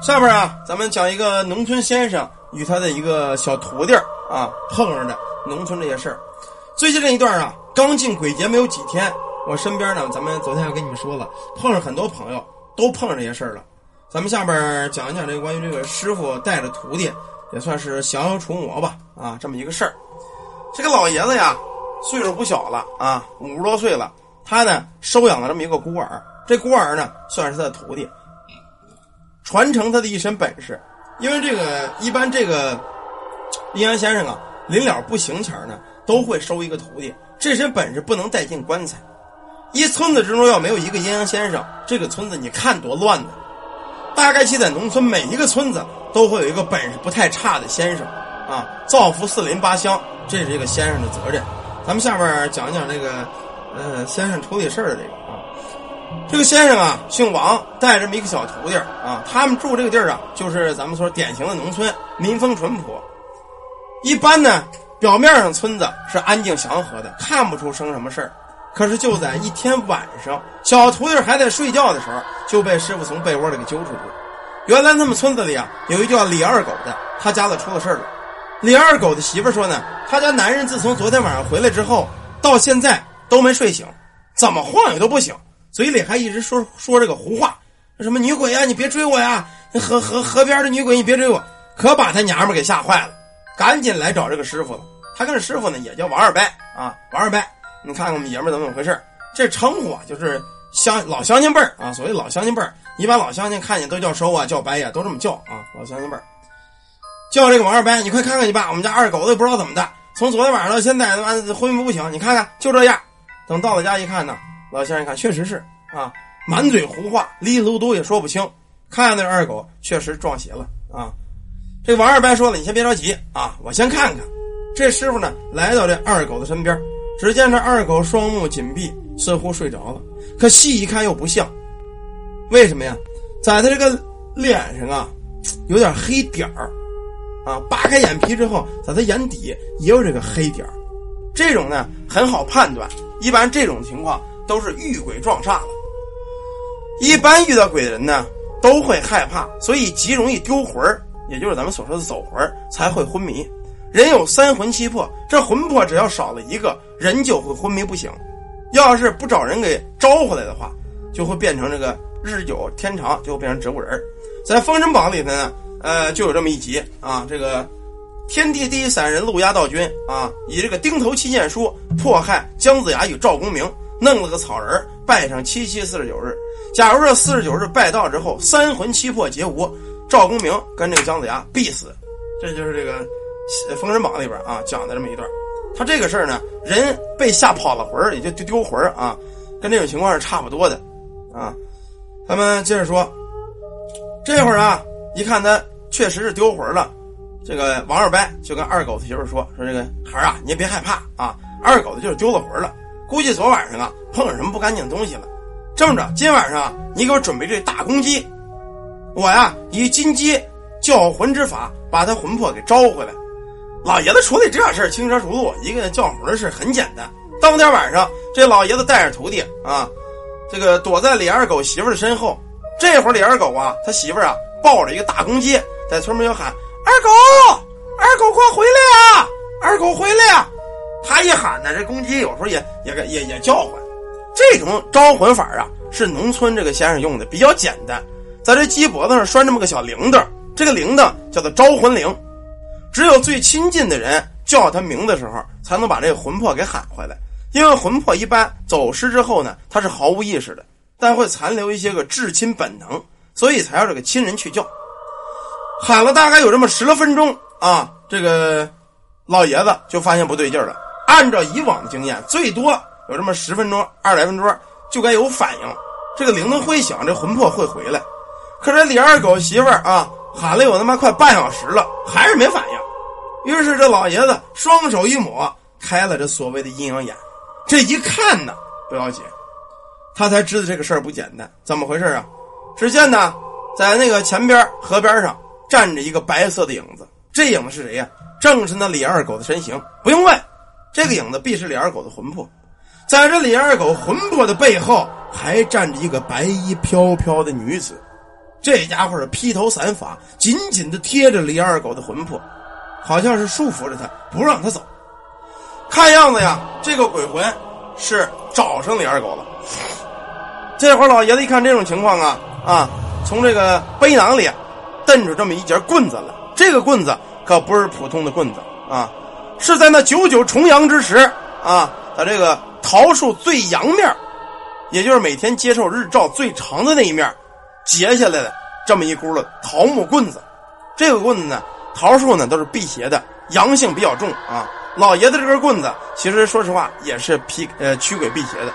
下边啊，咱们讲一个农村先生与他的一个小徒弟啊碰上的农村这些事儿。最近这一段啊，刚进鬼节没有几天，我身边呢，咱们昨天要跟你们说了，碰上很多朋友都碰上这些事儿了。咱们下边讲一讲这个关于这个师傅带着徒弟，也算是降妖除魔吧啊，这么一个事儿。这个老爷子呀，岁数不小了啊，五十多岁了，他呢收养了这么一个孤儿，这孤儿呢算是他的徒弟。传承他的一身本事，因为这个一般这个阴阳先生啊，临了不行前呢，都会收一个徒弟。这身本事不能带进棺材。一村子之中要没有一个阴阳先生，这个村子你看多乱呢。大概其在农村每一个村子都会有一个本事不太差的先生啊，造福四邻八乡，这是一个先生的责任。咱们下边讲讲这个呃先生处理事儿的这个。这个先生啊，姓王，带这么一个小徒弟啊。他们住这个地儿啊，就是咱们说典型的农村，民风淳朴。一般呢，表面上村子是安静祥和的，看不出生什么事儿。可是就在一天晚上，小徒弟还在睡觉的时候，就被师傅从被窝里给揪出来了。原来他们村子里啊，有一叫李二狗的，他家里出了事儿了。李二狗的媳妇说呢，他家男人自从昨天晚上回来之后，到现在都没睡醒，怎么晃悠都不醒。嘴里还一直说说这个胡话，什么女鬼呀，你别追我呀！河河河边的女鬼，你别追我！可把他娘们给吓坏了，赶紧来找这个师傅了。他跟师傅呢也叫王二伯啊，王二伯，你看看我们爷们怎么回事？这称呼啊，就是乡老乡亲辈儿啊。所谓老乡亲辈儿，一般老乡亲看见都叫收啊，叫伯呀，都这么叫啊。老乡亲辈儿叫这个王二伯，你快看看你爸，我们家二狗子也不知道怎么的，从昨天晚上到现在他妈昏迷不醒，你看看就这样。等到了家一看呢。老先生一看，确实是啊，满嘴胡话，哩哩噜噜也说不清。看那二狗确实撞邪了啊。这王二白说了：“你先别着急啊，我先看看。”这师傅呢，来到这二狗的身边，只见这二狗双目紧闭，似乎睡着了。可细一看又不像，为什么呀？在他这个脸上啊，有点黑点儿啊。扒开眼皮之后，在他眼底也有这个黑点儿。这种呢，很好判断。一般这种情况。都是遇鬼撞煞了。一般遇到鬼的人呢，都会害怕，所以极容易丢魂儿，也就是咱们所说的走魂儿，才会昏迷。人有三魂七魄，这魂魄只要少了一个人，就会昏迷不醒。要是不找人给招回来的话，就会变成这个日久天长，就会变成植物人。在《封神榜》里头呢，呃，就有这么一集啊，这个天地第一散人陆压道君啊，以这个钉头七剑书迫害姜子牙与赵公明。弄了个草人拜上七七四十九日。假如这四十九日拜到之后，三魂七魄皆无，赵公明跟这个姜子牙必死。这就是这个《封神榜》里边啊讲的这么一段。他这个事儿呢，人被吓跑了魂也就丢丢魂啊，跟这种情况是差不多的啊。咱们接着说，这会儿啊，一看他确实是丢魂了，这个王二伯就跟二狗子媳妇说：“说这个孩儿啊，你也别害怕啊，二狗子就是丢了魂了。”估计昨晚上啊碰上什么不干净东西了。这么着，今晚上你给我准备这大公鸡，我呀以金鸡叫魂之法把他魂魄给招回来。老爷子处理这事儿轻车熟路，一个人叫魂的事很简单。当天晚上，这老爷子带着徒弟啊，这个躲在李二狗媳妇的身后。这会儿李二狗啊，他媳妇啊抱着一个大公鸡，在村门就喊：“二狗，二狗快回来啊！二狗回来啊！”他一喊呢，这公鸡有时候也也也也叫唤。这种招魂法啊，是农村这个先生用的，比较简单，在这鸡脖子上拴这么个小铃铛，这个铃铛叫做招魂铃。只有最亲近的人叫他名字的时候，才能把这个魂魄给喊回来。因为魂魄一般走失之后呢，他是毫无意识的，但会残留一些个至亲本能，所以才要这个亲人去叫。喊了大概有这么十来分钟啊，这个老爷子就发现不对劲了。按照以往的经验，最多有这么十分钟、二来分钟就该有反应，这个铃铛会响，这魂魄会回来。可是李二狗媳妇儿啊，喊了有他妈快半小时了，还是没反应。于是这老爷子双手一抹，开了这所谓的阴阳眼。这一看呢，不要紧，他才知道这个事儿不简单。怎么回事啊？只见呢，在那个前边河边上站着一个白色的影子，这影子是谁呀？正是那李二狗的身形。不用问。这个影子必是李二狗的魂魄，在这李二狗魂魄的背后，还站着一个白衣飘飘的女子。这家伙是披头散发，紧紧的贴着李二狗的魂魄，好像是束缚着他，不让他走。看样子呀，这个鬼魂是找上李二狗了。这会儿老爷子一看这种情况啊啊，从这个背囊里瞪出这么一截棍子来。这个棍子可不是普通的棍子啊，是在那九九重阳之时啊，在这个桃树最阳面，也就是每天接受日照最长的那一面。截下来的这么一轱辘桃木棍子，这个棍子呢，桃树呢都是辟邪的，阳性比较重啊。老爷子这根棍子，其实说实话也是辟呃驱鬼辟邪的。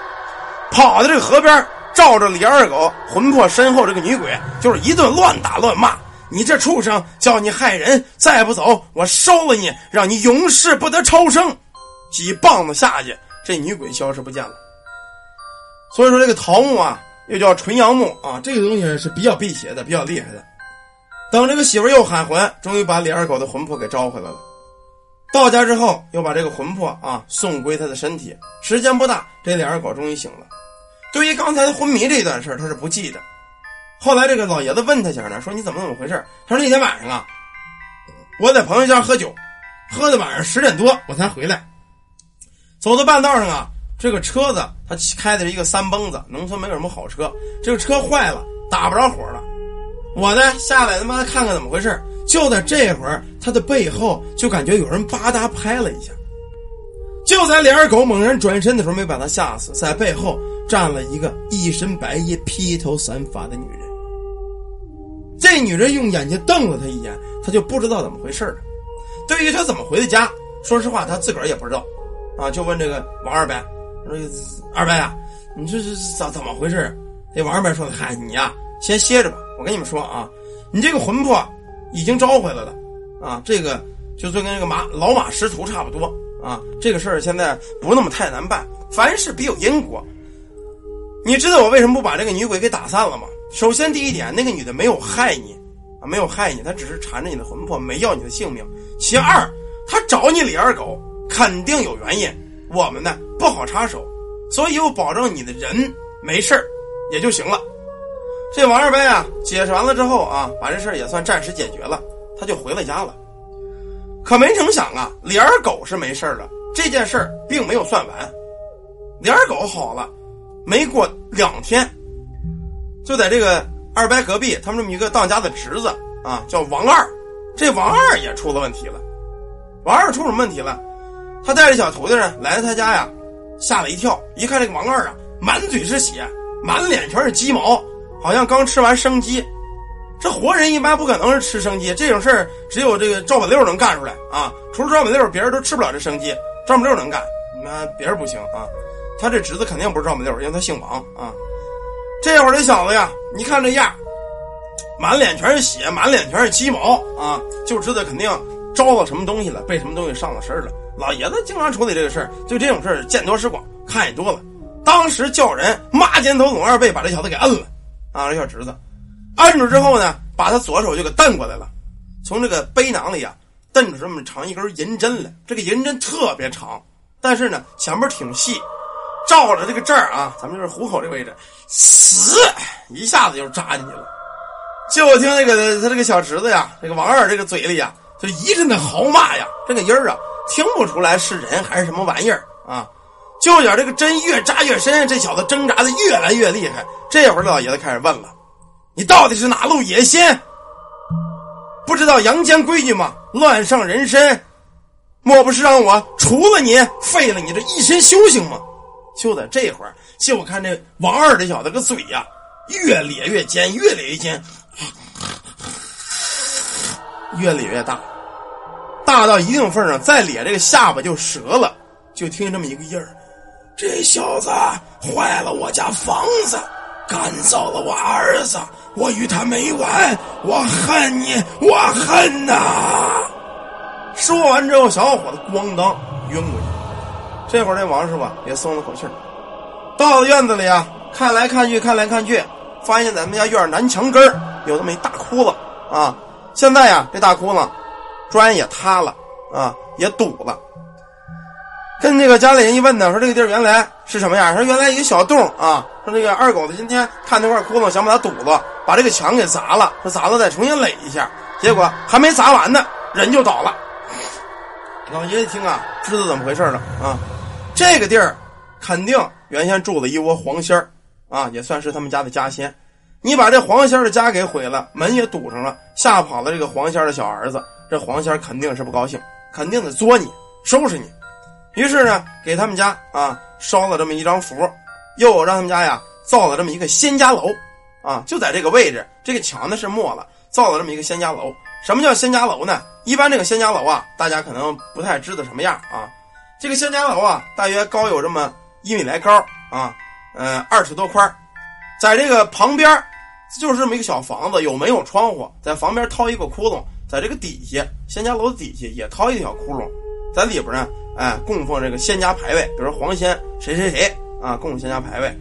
跑到这个河边，照着李二狗魂魄身后这个女鬼，就是一顿乱打乱骂：“你这畜生，叫你害人，再不走，我收了你，让你永世不得超生！”几棒子下去，这女鬼消失不见了。所以说，这个桃木啊。又叫纯阳木啊，这个东西是比较辟邪的，比较厉害的。等这个媳妇又喊魂，终于把李二狗的魂魄给招回来了。到家之后，又把这个魂魄啊送归他的身体。时间不大，这李二狗终于醒了。对于刚才的昏迷这段事他是不记得。后来这个老爷子问他前呢，说你怎么怎么回事他说那天晚上啊，我在朋友家喝酒，喝到晚上十点多我才回来，走到半道上啊。这个车子他开的是一个三蹦子，农村没有什么好车。这个车坏了，打不着火了。我呢下来他妈看看怎么回事。就在这会儿，他的背后就感觉有人吧嗒拍了一下。就在李二狗猛然转身的时候，没把他吓死，在背后站了一个一身白衣、披头散发的女人。这女人用眼睛瞪了他一眼，他就不知道怎么回事了。对于他怎么回的家，说实话他自个儿也不知道。啊，就问这个王二白。说二伯啊，你这是咋怎么回事？这王二伯说：“嗨，你呀，先歇着吧。我跟你们说啊，你这个魂魄已经招回来了啊，这个就跟那个马老马识途差不多啊。这个事儿现在不那么太难办，凡事必有因果。你知道我为什么不把这个女鬼给打散了吗？首先第一点，那个女的没有害你啊，没有害你，她只是缠着你的魂魄，没要你的性命。其二，她找你李二狗，肯定有原因。”我们呢不好插手，所以我保证你的人没事也就行了。这王二伯啊，解释完了之后啊，把这事也算暂时解决了，他就回了家了。可没成想啊，李二狗是没事了，这件事并没有算完。李二狗好了，没过两天，就在这个二伯隔壁，他们这么一个当家的侄子啊，叫王二，这王二也出了问题了。王二出什么问题了？他带着小徒弟呢，来到他家呀，吓了一跳。一看这个王二啊，满嘴是血，满脸全是鸡毛，好像刚吃完生鸡。这活人一般不可能是吃生鸡，这种事儿只有这个赵本六能干出来啊。除了赵本六，别人都吃不了这生鸡，赵本六能干，那别人不行啊。他这侄子肯定不是赵本六，因为他姓王啊。这会儿这小子呀，你看这样，满脸全是血，满脸全是鸡毛啊，就知道肯定招了什么东西了，被什么东西上了身了。老爷子经常处理这个事儿，对这种事儿见多识广，看也多了。当时叫人骂肩头拢二背，把这小子给摁了。啊，这小侄子摁住之后呢，把他左手就给蹬过来了，从这个背囊里啊蹬出这么长一根银针来。这个银针特别长，但是呢前面挺细，照着这个这儿啊，咱们就是虎口这位置，死一下子就扎进去了。就听那个他这个小侄子呀，这个王二这个嘴里呀，就一阵的嚎骂呀，这个音儿啊。听不出来是人还是什么玩意儿啊！就点这个针越扎越深，这小子挣扎的越来越厉害。这会儿老爷子开始问了：“你到底是哪路野仙？不知道阳间规矩吗？乱上人身，莫不是让我除了你，废了你这一身修行吗？”就在这会儿，就看这王二这小子个嘴呀，越咧越尖，越咧越尖，越咧越大。大到一定份上，再咧这个下巴就折了。就听这么一个音儿：“这小子坏了我家房子，赶走了我儿子，我与他没完，我恨你，我恨呐！”说完之后，小伙子咣当晕过去。这会儿这王师傅也松了口气儿。到了院子里啊，看来看去，看来看去，发现咱们家院南墙根儿有这么一大窟窿啊。现在呀，这大窟窿。砖也塌了啊，也堵了。跟那个家里人一问呢，说这个地儿原来是什么样？说原来一个小洞啊。说这个二狗子今天看那块窟窿，想把它堵了，把这个墙给砸了，说砸了再重新垒一下。结果还没砸完呢，人就倒了。老爷一听啊，知道怎么回事了啊！这个地儿肯定原先住了一窝黄仙儿啊，也算是他们家的家仙。你把这黄仙儿的家给毁了，门也堵上了，吓跑了这个黄仙儿的小儿子，这黄仙儿肯定是不高兴，肯定得作你，收拾你。于是呢，给他们家啊烧了这么一张符，又让他们家呀造了这么一个仙家楼啊，就在这个位置，这个墙呢是没了，造了这么一个仙家楼。什么叫仙家楼呢？一般这个仙家楼啊，大家可能不太知道什么样啊。这个仙家楼啊，大约高有这么一米来高啊，呃，二尺多宽，在这个旁边就是这么一个小房子，有门有窗户，在旁边掏一个窟窿，在这个底下仙家楼底下也掏一条窟窿，在里边呢，哎，供奉这个仙家牌位，比如黄仙谁谁谁啊，供仙家牌位。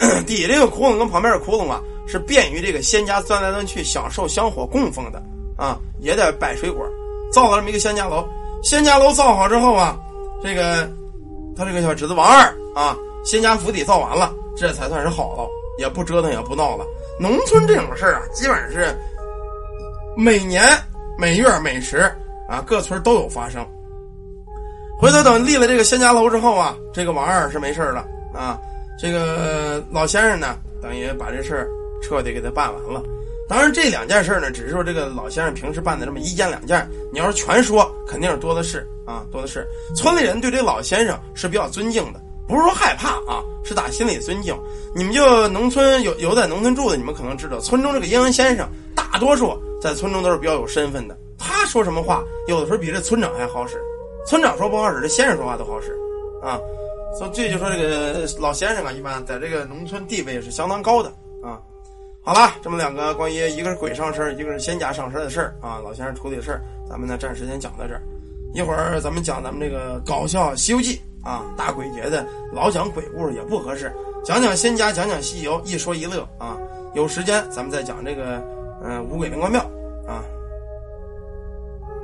底下这个窟窿跟旁边的窟窿啊，是便于这个仙家钻来钻去，享受香火供奉的。啊，也得摆水果，造了这么一个仙家楼。仙家楼造好之后啊，这个他这个小侄子王二啊，仙家府邸造完了，这才算是好了，也不折腾也不闹了。农村这种事儿啊，基本上是每年每月每时啊，各村都有发生。回头等立了这个仙家楼之后啊，这个王二是没事了啊，这个老先生呢，等于把这事儿彻底给他办完了。当然，这两件事儿呢，只是说这个老先生平时办的这么一件两件。你要是全说，肯定是多的是啊，多的是。村里人对这老先生是比较尊敬的，不是说害怕啊，是打心里尊敬。你们就农村有有在农村住的，你们可能知道，村中这个阴阳先生，大多数在村中都是比较有身份的。他说什么话，有的时候比这村长还好使。村长说不好使，这先生说话都好使啊。所以这就说这个老先生啊，一般在这个农村地位是相当高的啊。好了，这么两个关于一个是鬼上身，一个是仙家上身的事儿啊，老先生处理的事儿，咱们呢暂时先讲到这儿。一会儿咱们讲咱们这个搞笑《西游记》啊，大鬼节的老讲鬼故事也不合适，讲讲仙家，讲讲西游，一说一乐啊。有时间咱们再讲这个嗯五鬼灵官庙啊。